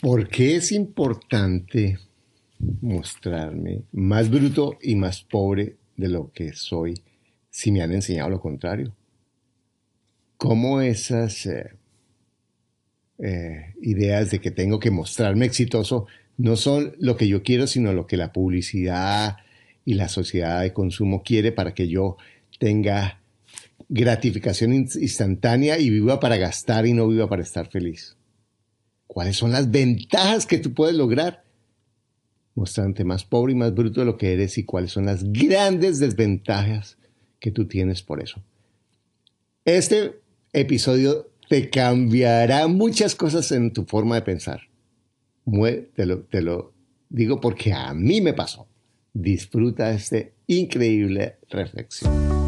¿Por qué es importante mostrarme más bruto y más pobre de lo que soy si me han enseñado lo contrario? ¿Cómo esas eh, eh, ideas de que tengo que mostrarme exitoso no son lo que yo quiero, sino lo que la publicidad y la sociedad de consumo quiere para que yo tenga gratificación instantánea y viva para gastar y no viva para estar feliz. ¿Cuáles son las ventajas que tú puedes lograr mostrándote más pobre y más bruto de lo que eres y cuáles son las grandes desventajas que tú tienes por eso? Este episodio te cambiará muchas cosas en tu forma de pensar. Te lo, te lo digo porque a mí me pasó. Disfruta esta increíble reflexión.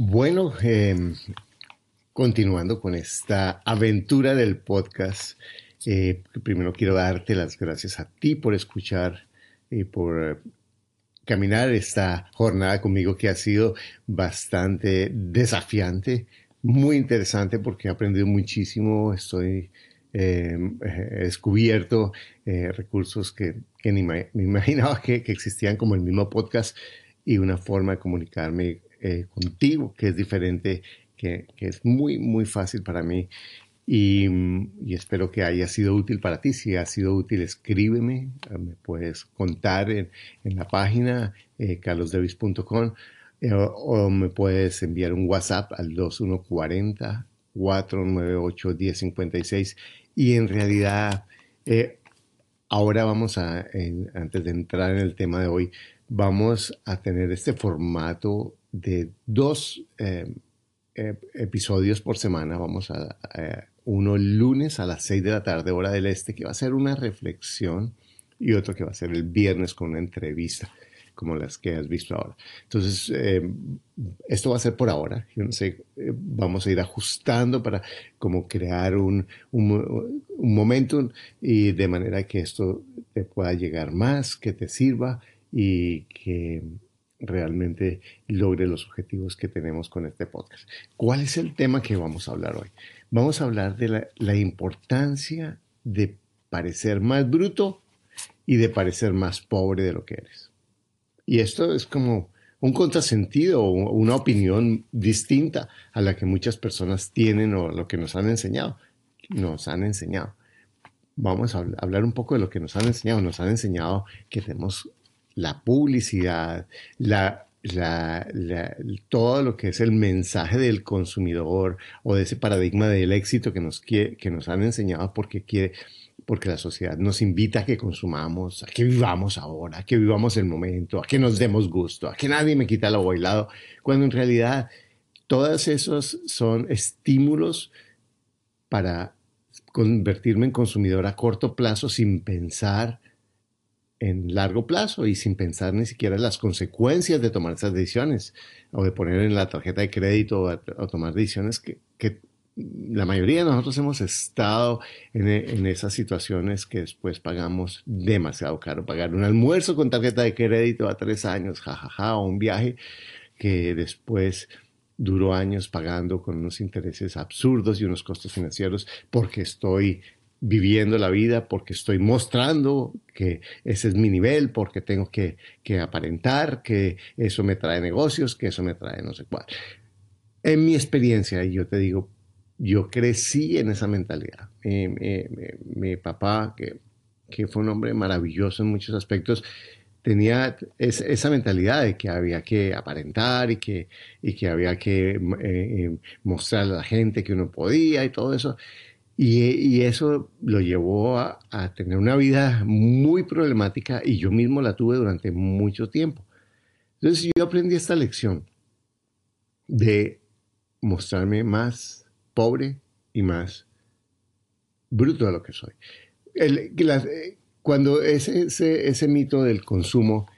Bueno, em, continuando con esta aventura del podcast, eh, primero quiero darte las gracias a ti por escuchar y por caminar esta jornada conmigo que ha sido bastante desafiante muy interesante porque he aprendido muchísimo, estoy em, descubierto eh, recursos que, ni me, imaginaba que, existían como el mismo podcast y una forma de comunicarme eh, contigo que es diferente, que, es muy, muy fácil para mí y, espero que haya sido útil para ti. Si ha sido útil, escríbeme, me puedes contar en, la página eh, carlosdevis.com eh, o, me puedes enviar un WhatsApp al 2140 498 1056 y en realidad eh, ahora vamos a, antes de entrar en el tema de hoy, vamos a tener este formato de dos eh, episodios por semana. Vamos a, uno el lunes a las 6 de la tarde, hora del este, que va a ser una reflexión y otro que va a ser el viernes con una entrevista como las que has visto ahora. Entonces, eh, esto va a ser por ahora. Yo no sé, eh, vamos a ir ajustando para como crear un, un, momento y de manera que esto te pueda llegar más, que te sirva y que realmente logre los objetivos que tenemos con este podcast. ¿Cuál es el tema que vamos a hablar hoy? Vamos a hablar de la, importancia de parecer más bruto y de parecer más pobre de lo que eres. Y esto es como un contrasentido o una opinión distinta a la que muchas personas tienen o lo que nos han enseñado. Nos han enseñado. Vamos a hablar un poco de lo que nos han enseñado. Nos han enseñado que tenemos la publicidad, la, todo lo que es el mensaje del consumidor o de ese paradigma del éxito que nos, que nos han enseñado porque quiere porque la sociedad nos invita a que consumamos, a que vivamos ahora, a que vivamos el momento, a que nos demos gusto, a que nadie me quita lo bailado, cuando en realidad todos esos son estímulos para convertirme en consumidor a corto plazo sin pensar en largo plazo y sin pensar ni siquiera en las consecuencias de tomar esas decisiones o de poner en la tarjeta de crédito o, tomar decisiones que, que la mayoría de nosotros hemos estado en, esas situaciones que después pagamos demasiado caro. Pagar un almuerzo con tarjeta de crédito a tres años, jajaja, o un viaje que después duró años pagando con unos intereses absurdos y unos costos financieros porque estoy viviendo la vida, porque estoy mostrando que ese es mi nivel, porque tengo que, que aparentar, que eso me trae negocios, que eso me trae no sé cuál. En mi experiencia, y yo te digo, yo crecí en esa mentalidad. mi papá, que, que, fue un hombre maravilloso en muchos aspectos, tenía esa mentalidad de que había que aparentar y que, y que había que eh, eh, mostrar a la gente que uno podía y todo eso. Y, eso lo llevó a, tener una vida muy problemática y yo mismo la tuve durante mucho tiempo. Entonces yo aprendí esta lección de mostrarme más pobre y más bruto de lo que soy. cuando ese, ese, mito del consumo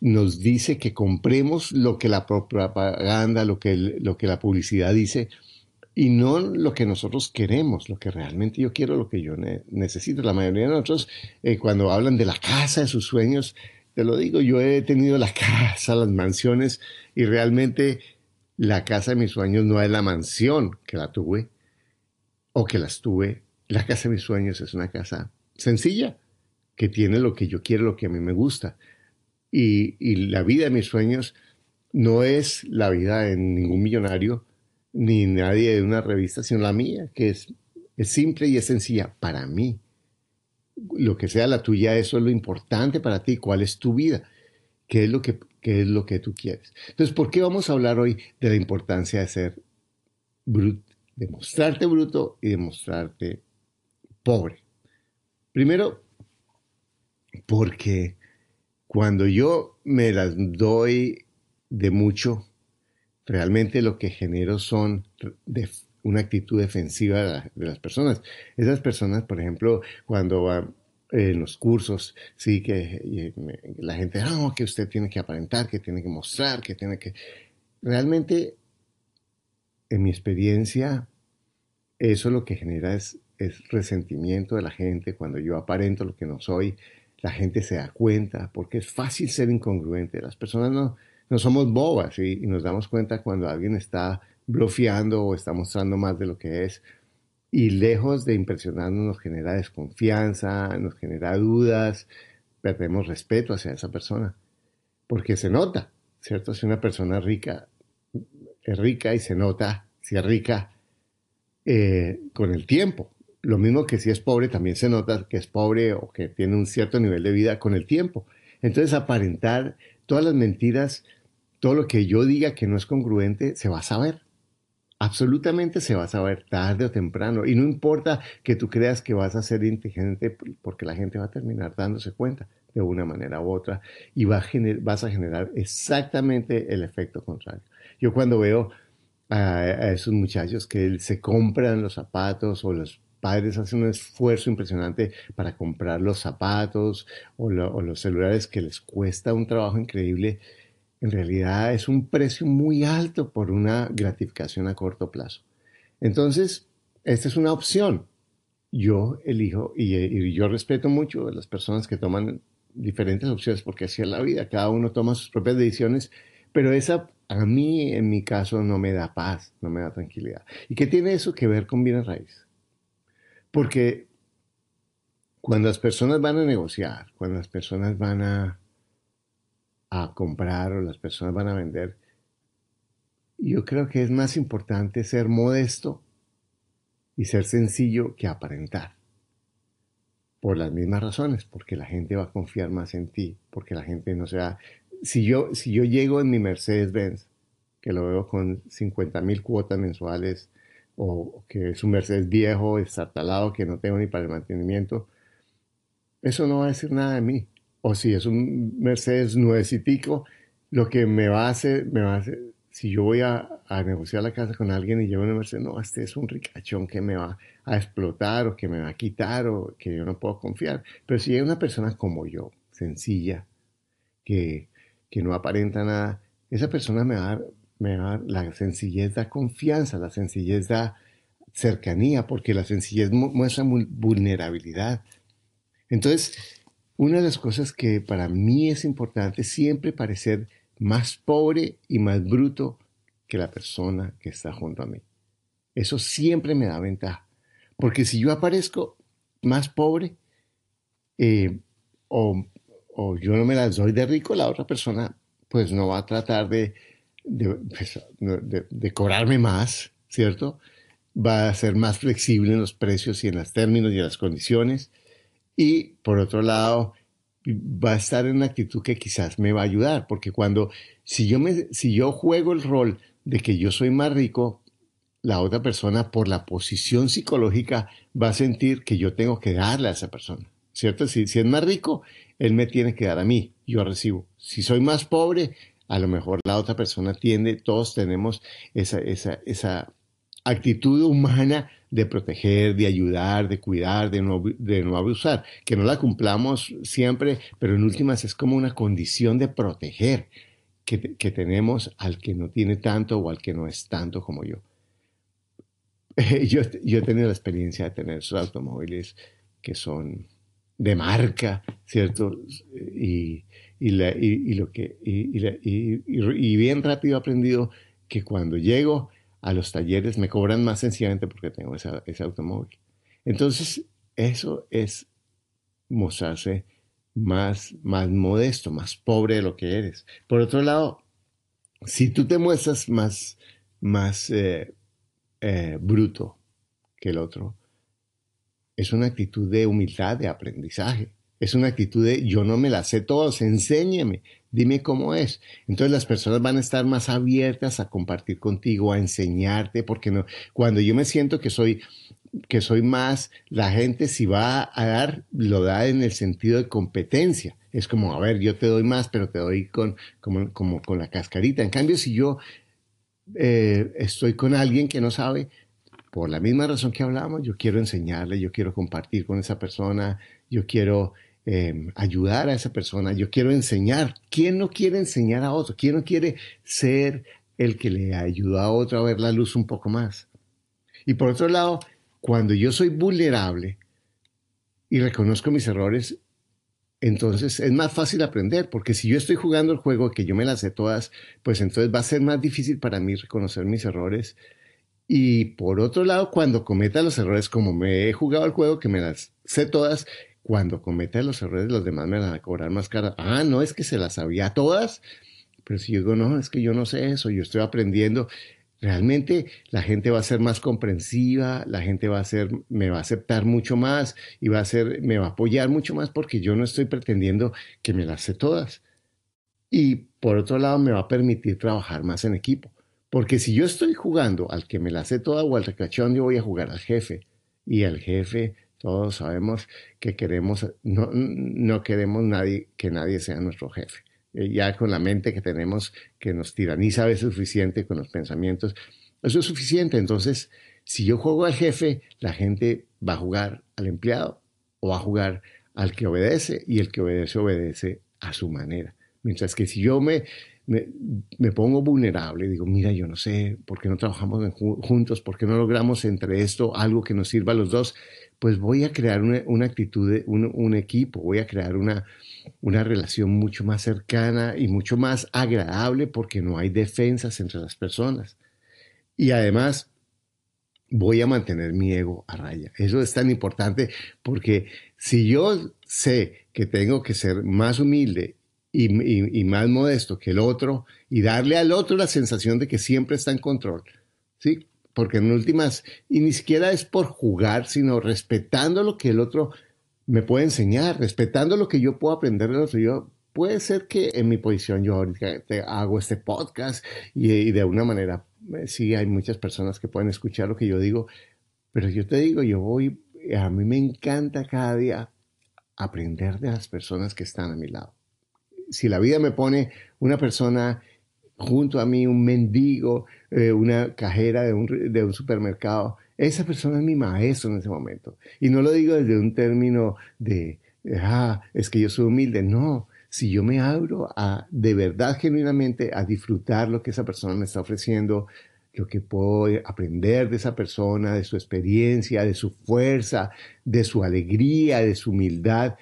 nos dice que compremos lo que la propaganda, lo que, lo que la publicidad dice, y no lo que nosotros queremos, lo que realmente yo quiero, lo que yo necesito. La mayoría de nosotros, eh, cuando hablan de la casa de sus sueños, te lo digo, yo he tenido la casa, las mansiones, y realmente la casa de mis sueños no es la mansión que la tuve o que las tuve. La casa de mis sueños es una casa sencilla, que tiene lo que yo quiero, lo que a mí me gusta. Y, y la vida de mis sueños no es la vida de ningún millonario, ni nadie de una revista, sino la mía, que es, es simple y es sencilla para mí. Lo que sea la tuya, eso es lo importante para ti, cuál es tu vida, qué es lo que, qué es lo que tú quieres. Entonces, ¿por qué vamos a hablar hoy de la importancia de ser bruto, de mostrarte bruto y de mostrarte pobre? Primero, porque cuando yo me las doy de mucho, realmente lo que genero son una actitud defensiva de, las personas. Esas personas, por ejemplo, cuando van en los cursos, sí, que la gente, no, que usted tiene que aparentar, que tiene que mostrar, que tiene que... Realmente, en mi experiencia, eso lo que genera es, es resentimiento de la gente. Cuando yo aparento lo que no soy, la gente se da cuenta, porque es fácil ser incongruente. Las personas no, no somos bobas y, nos damos cuenta cuando alguien está bloqueando o está mostrando más de lo que es. Y lejos de impresionarnos nos genera desconfianza, nos genera dudas, perdemos respeto hacia esa persona. Porque se nota, ¿cierto? Si una persona rica es rica y se nota si es rica eh, con el tiempo. Lo mismo que si es pobre, también se nota que es pobre o que tiene un cierto nivel de vida con el tiempo. Entonces, aparentar todas las mentiras todo lo que yo diga que no es congruente se va a saber. Absolutamente se va a saber tarde o temprano. Y no importa que tú creas que vas a ser inteligente porque la gente va a terminar dándose cuenta de una manera u otra y va a vas a generar exactamente el efecto contrario. Yo cuando veo a, esos muchachos que se compran los zapatos o los padres hacen un esfuerzo impresionante para comprar los zapatos o, o los celulares que les cuesta un trabajo increíble, en realidad es un precio muy alto por una gratificación a corto plazo. Entonces, esta es una opción. Yo elijo y, yo respeto mucho a las personas que toman diferentes opciones porque así es la vida, cada uno toma sus propias decisiones, pero esa a mí en mi caso no me da paz, no me da tranquilidad. ¿Y qué tiene eso que ver con bienes raíces? Porque cuando las personas van a negociar, cuando las personas van a a comprar o las personas van a vender, yo creo que es más importante ser modesto y ser sencillo que aparentar. Por las mismas razones, porque la gente va a confiar más en ti, porque la gente no se va... Si yo, si yo llego en mi Mercedes-Benz, que lo veo con 50 mil cuotas mensuales, o que es un Mercedes viejo, talado que no tengo ni para el mantenimiento, eso no va a decir nada de mí o si es un Mercedes nuevecitico, lo que me va a hacer, me va a hacer, si yo voy a, negociar la casa con alguien y llevo una Mercedes, no, este es un ricachón que me va a explotar o que me va a quitar o que yo no puedo confiar. Pero si hay una persona como yo, sencilla, que, que no aparenta nada, esa persona me va, a, me va a dar, la sencillez da confianza, la sencillez da cercanía, porque la sencillez muestra vulnerabilidad. Entonces, una de las cosas que para mí es importante siempre parecer más pobre y más bruto que la persona que está junto a mí. Eso siempre me da ventaja. Porque si yo aparezco más pobre eh, o, yo no me las doy de rico, la otra persona pues no va a tratar de, pues, de, de cobrarme más, ¿cierto? Va a ser más flexible en los precios y en los términos y en las condiciones y por otro lado, va a estar en una actitud que quizás me va a ayudar, porque cuando, si yo, me, si yo juego el rol de que yo soy más rico, la otra persona por la posición psicológica va a sentir que yo tengo que darle a esa persona, ¿cierto? Si, si es más rico, él me tiene que dar a mí, yo recibo. Si soy más pobre, a lo mejor la otra persona tiende, todos tenemos esa, esa, esa actitud humana de proteger, de ayudar, de cuidar, de no, de no abusar, que no la cumplamos siempre, pero en últimas es como una condición de proteger que, que tenemos al que no tiene tanto o al que no es tanto como yo. Yo, yo he tenido la experiencia de tener esos automóviles que son de marca, ¿cierto? Y, y, lo que, y, bien rápido he aprendido que cuando llego a los talleres me cobran más sencillamente porque tengo ese automóvil. Entonces, eso es mostrarse más, más modesto, más pobre de lo que eres. Por otro lado, si tú te muestras más, más eh, eh, bruto que el otro, es una actitud de humildad, de aprendizaje. Es una actitud de yo no me la sé todos, enséñame, dime cómo es. Entonces las personas van a estar más abiertas a compartir contigo, a enseñarte, porque cuando yo me siento que soy que soy más, la gente si va a dar, lo da en el sentido de competencia. Es como, a ver, yo te doy más, pero te doy con, como con la cascarita. En cambio, si yo eh, estoy con alguien que no sabe, por la misma razón que hablamos, yo quiero enseñarle, yo quiero compartir con esa persona, yo quiero em, ayudar a esa persona, yo quiero enseñar. ¿Quién no quiere enseñar a otro? ¿Quién no quiere ser el que le ayuda a otro a ver la luz un poco más? Y por otro lado, cuando yo soy vulnerable y reconozco mis errores, entonces es más fácil aprender, porque si yo estoy jugando el juego que yo me las sé todas, pues entonces va a ser más difícil para mí reconocer mis errores y por otro lado, cuando cometa los errores, como me he jugado el juego, que me las sé todas, cuando cometa los errores, los demás me van a cobrar más cara. Ah, no, es que se las sabía todas. Pero si yo digo, no, es que yo no sé eso, yo estoy aprendiendo. Realmente la gente va a ser más comprensiva, la gente va a ser, me va a aceptar mucho más y va a ser, me va a apoyar mucho más porque yo no estoy pretendiendo que me las sé todas. Y por otro lado, me va a permitir trabajar más en equipo. Porque si yo estoy jugando al que me la sé toda o al recachón, yo voy a jugar al jefe. Y el jefe, todos sabemos que queremos, no, no queremos nadie, que nadie sea nuestro jefe. Eh, ya con la mente que tenemos, que nos tiraniza a veces suficiente con los pensamientos, eso es suficiente. Entonces, si yo juego al jefe, la gente va a jugar al empleado o va a jugar al que obedece y el que obedece obedece a su manera. Mientras que si yo me me, pongo vulnerable, digo, mira, yo no sé, ¿por qué no trabajamos juntos? ¿Por qué no logramos entre esto algo que nos sirva a los dos? Pues voy a crear una, actitud, de, un, equipo, voy a crear una, una relación mucho más cercana y mucho más agradable porque no hay defensas entre las personas. Y además, voy a mantener mi ego a raya. Eso es tan importante porque si yo sé que tengo que ser más humilde y, más modesto que el otro y darle al otro la sensación de que siempre está en control. ¿Sí? Porque en últimas, y ni siquiera es por jugar, sino respetando lo que el otro me puede enseñar, respetando lo que yo puedo aprender del otro. Yo, puede ser que en mi posición yo ahorita hago este podcast y, y de una manera, eh, sí, hay muchas personas que pueden escuchar lo que yo digo, pero yo te digo, yo voy, a mí me encanta cada día aprender de las personas que están a mi lado si la vida me pone una persona junto a mí, un mendigo, eh, una cajera de un, supermercado, esa persona es mi maestro en ese momento. Y no lo digo desde un término de, ah, es que yo soy humilde, no. Si yo me abro a, de verdad, genuinamente, a disfrutar lo que esa persona me está ofreciendo, lo que puedo aprender de esa persona, de su experiencia, de su fuerza, de su alegría, de su humildad,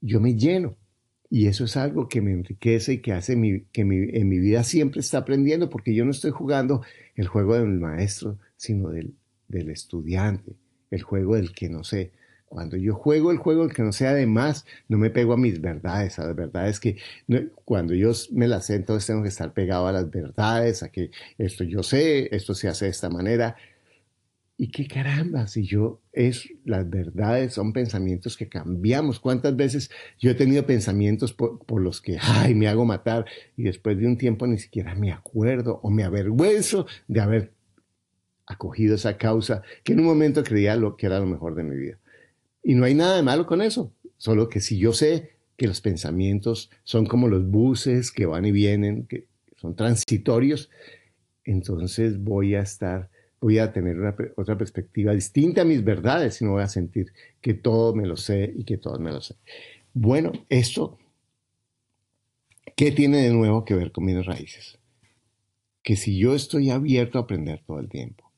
yo me lleno. Y eso es algo que me enriquece y que hace que en mi vida siempre está aprendiendo, porque yo no estoy jugando el juego del maestro, sino del, del estudiante, el juego del que no sé. Cuando yo juego el juego del que no sé, además, no me pego a mis verdades, a las verdades que cuando yo me las sé, entonces tengo que estar pegado a las verdades, a que esto yo sé, esto se hace de esta manera. Y qué caramba, si yo es las verdades son pensamientos que cambiamos. ¿Cuántas veces yo he tenido pensamientos por, los que, ay, me hago matar y después de un tiempo ni siquiera me acuerdo o me avergüenzo de haber acogido esa causa que en un momento creía lo que era lo mejor de mi vida. Y no hay nada de malo con eso, solo que si yo sé que los pensamientos son como los buses que van y vienen, que son transitorios, entonces voy a estar, voy a tener otra perspectiva distinta a mis verdades y no voy a sentir que todo me lo sé y que todo me lo sé. Bueno, esto, ¿qué tiene de nuevo que ver con mis raíces? Que si yo estoy abierto a aprender todo el tiempo,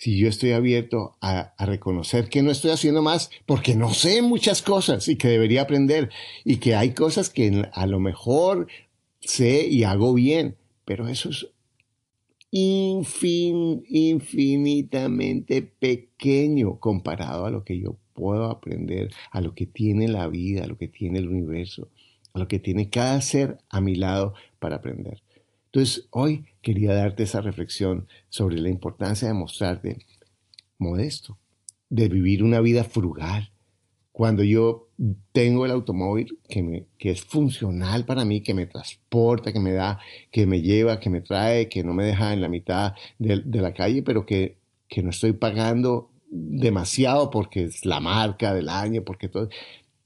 si yo estoy abierto a, reconocer que no estoy haciendo más porque no sé muchas cosas y que debería aprender y que hay cosas que a lo mejor sé y hago bien, pero eso es infinitamente pequeño comparado a lo que yo puedo aprender, a lo que tiene la vida, a lo que tiene el universo, a lo que tiene cada ser a mi lado para aprender. Entonces, hoy quería darte esa reflexión sobre la importancia de mostrarte modesto, de vivir una vida frugal. Cuando yo tengo el automóvil que, me, que es funcional para mí, que me transporta, que me da, que me lleva, que me trae, que no me deja en la mitad de, la calle, pero que no estoy pagando demasiado porque es la marca del año, porque todo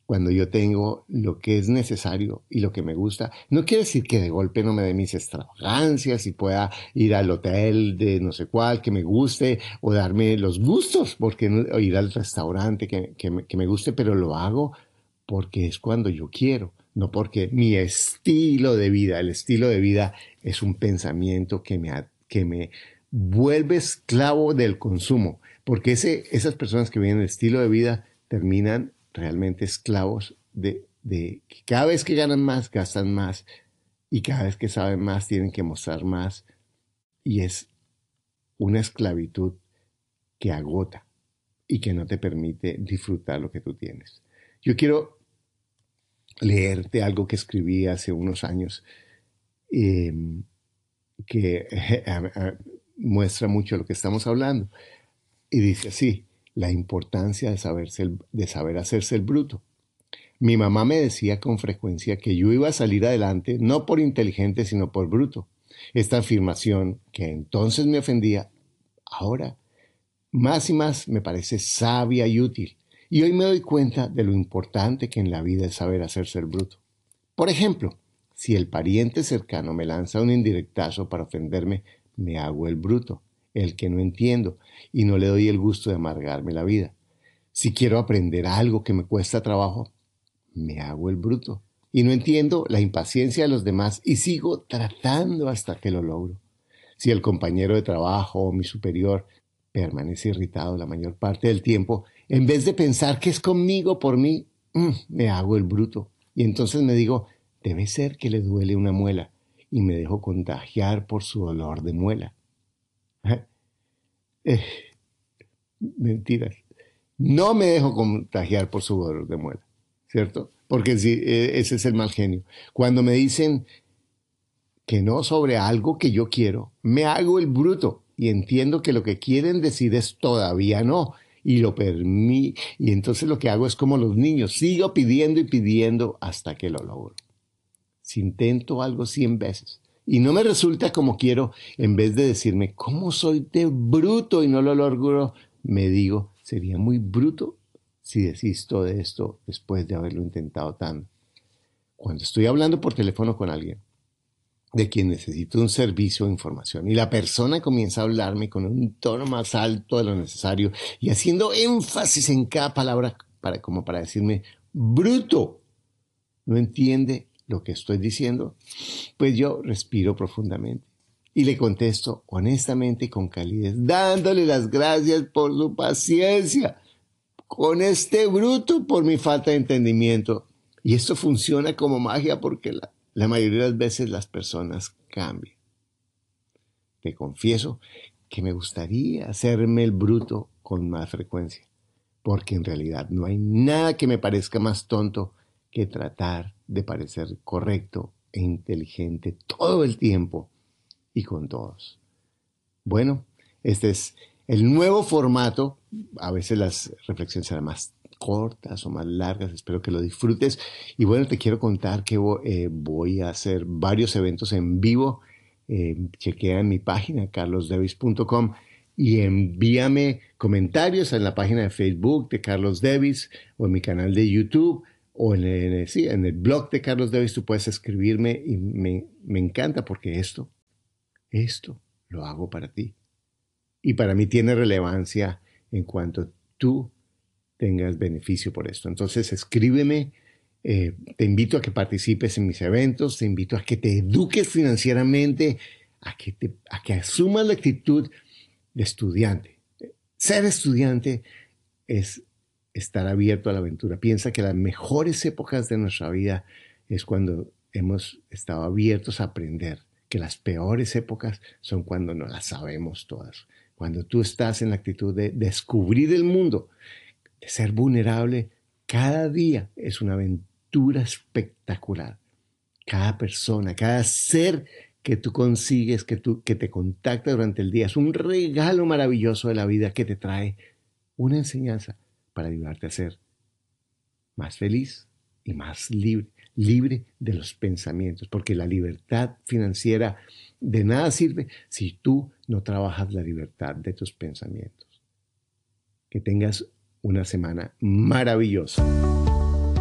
cuando yo tengo lo que es necesario y lo que me gusta. No quiere decir que de golpe no me dé mis extravagancias y pueda ir al hotel de no sé cuál que me guste o darme los gustos, porque o ir al restaurante que, que, que me guste, pero lo hago porque es cuando yo quiero, no porque mi estilo de vida, el estilo de vida es un pensamiento que me, que me vuelve esclavo del consumo, porque ese, esas personas que viven el estilo de vida terminan realmente esclavos de, que cada vez que ganan más, gastan más y cada vez que saben más, tienen que mostrar más. Y es una esclavitud que agota y que no te permite disfrutar lo que tú tienes. Yo quiero leerte algo que escribí hace unos años em, que muestra mucho lo que estamos hablando. Y dice así, la importancia de, saberse de saber hacerse el bruto. Mi mamá me decía con frecuencia que yo iba a salir adelante no por inteligente, sino por bruto. Esta afirmación, que entonces me ofendía, ahora más y más me parece sabia y útil. Y hoy me doy cuenta de lo importante que en la vida es saber hacerse el bruto. Por ejemplo, si el pariente cercano me lanza un indirectazo para ofenderme, me hago el bruto el que no entiendo, y no le doy el gusto de amargarme la vida. Si quiero aprender algo que me cuesta trabajo, me hago el bruto, y no entiendo la impaciencia de los demás y sigo tratando hasta que lo logro. Si el compañero de trabajo o mi superior permanece irritado la mayor parte del tiempo, en vez de pensar que es conmigo por mí, mm, me hago el bruto. Y entonces me digo, debe ser que le duele una muela, y me dejo contagiar por su dolor de muela. Eh, mentiras. No me dejo contagiar por su dolor de muela, ¿cierto? Porque eh, ese es el mal genio. Cuando me dicen que no sobre algo que yo quiero, me hago el bruto y entiendo que lo que quieren decir es todavía no y lo permí y entonces lo que hago es como los niños, sigo pidiendo y pidiendo hasta que lo logro. Si intento algo cien veces y no me resulta como quiero, en vez de decirme, ¿cómo soy de bruto y no lo logro? Me digo, sería muy bruto si desisto de esto después de haberlo intentado tanto. Cuando estoy hablando por teléfono con alguien de quien necesito un servicio o información y la persona comienza a hablarme con un tono más alto de lo necesario y haciendo énfasis en cada palabra para, como para decirme, bruto, no entiende lo que estoy diciendo, pues yo respiro profundamente y le contesto honestamente y con calidez, dándole las gracias por su paciencia, con este bruto por mi falta de entendimiento. Y esto funciona como magia porque la, la mayoría de las veces las personas cambian. Te confieso que me gustaría hacerme el bruto con más frecuencia, porque en realidad no hay nada que me parezca más tonto que tratar de parecer correcto e inteligente todo el tiempo y con todos. Bueno, este es el nuevo formato. A veces las reflexiones serán más cortas o más largas. Espero que lo disfrutes. Y bueno, te quiero contar que eh, voy a hacer varios eventos en vivo. Eh, chequea en mi página carlosdevis.com y envíame comentarios en la página de Facebook de Carlos Davis o en mi canal de YouTube o en el, sí, en el blog de Carlos Davis tú puedes escribirme y me, me encanta porque esto, esto lo hago para ti. Y para mí tiene relevancia en cuanto tú tengas beneficio por esto. Entonces escríbeme, eh, te invito a que participes en mis eventos, te invito a que te eduques financieramente, a que, te, a que asumas la actitud de estudiante. Ser estudiante es estar abierto a la aventura. Piensa que las mejores épocas de nuestra vida es cuando hemos estado abiertos a aprender, que las peores épocas son cuando no las sabemos todas. Cuando tú estás en la actitud de descubrir el mundo, de ser vulnerable, cada día es una aventura espectacular. Cada persona, cada ser que tú consigues, que, tú, que te contacta durante el día, es un regalo maravilloso de la vida que te trae una enseñanza para ayudarte a ser más feliz y más libre, libre de los pensamientos, porque la libertad financiera de nada sirve si tú no trabajas la libertad de tus pensamientos. Que tengas una semana maravillosa.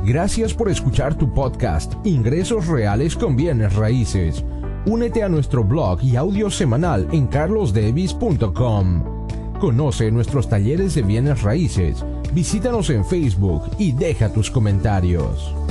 Gracias por escuchar tu podcast Ingresos Reales con Bienes Raíces. Únete a nuestro blog y audio semanal en carlosdevis.com. Conoce nuestros talleres de bienes raíces, visítanos en Facebook y deja tus comentarios.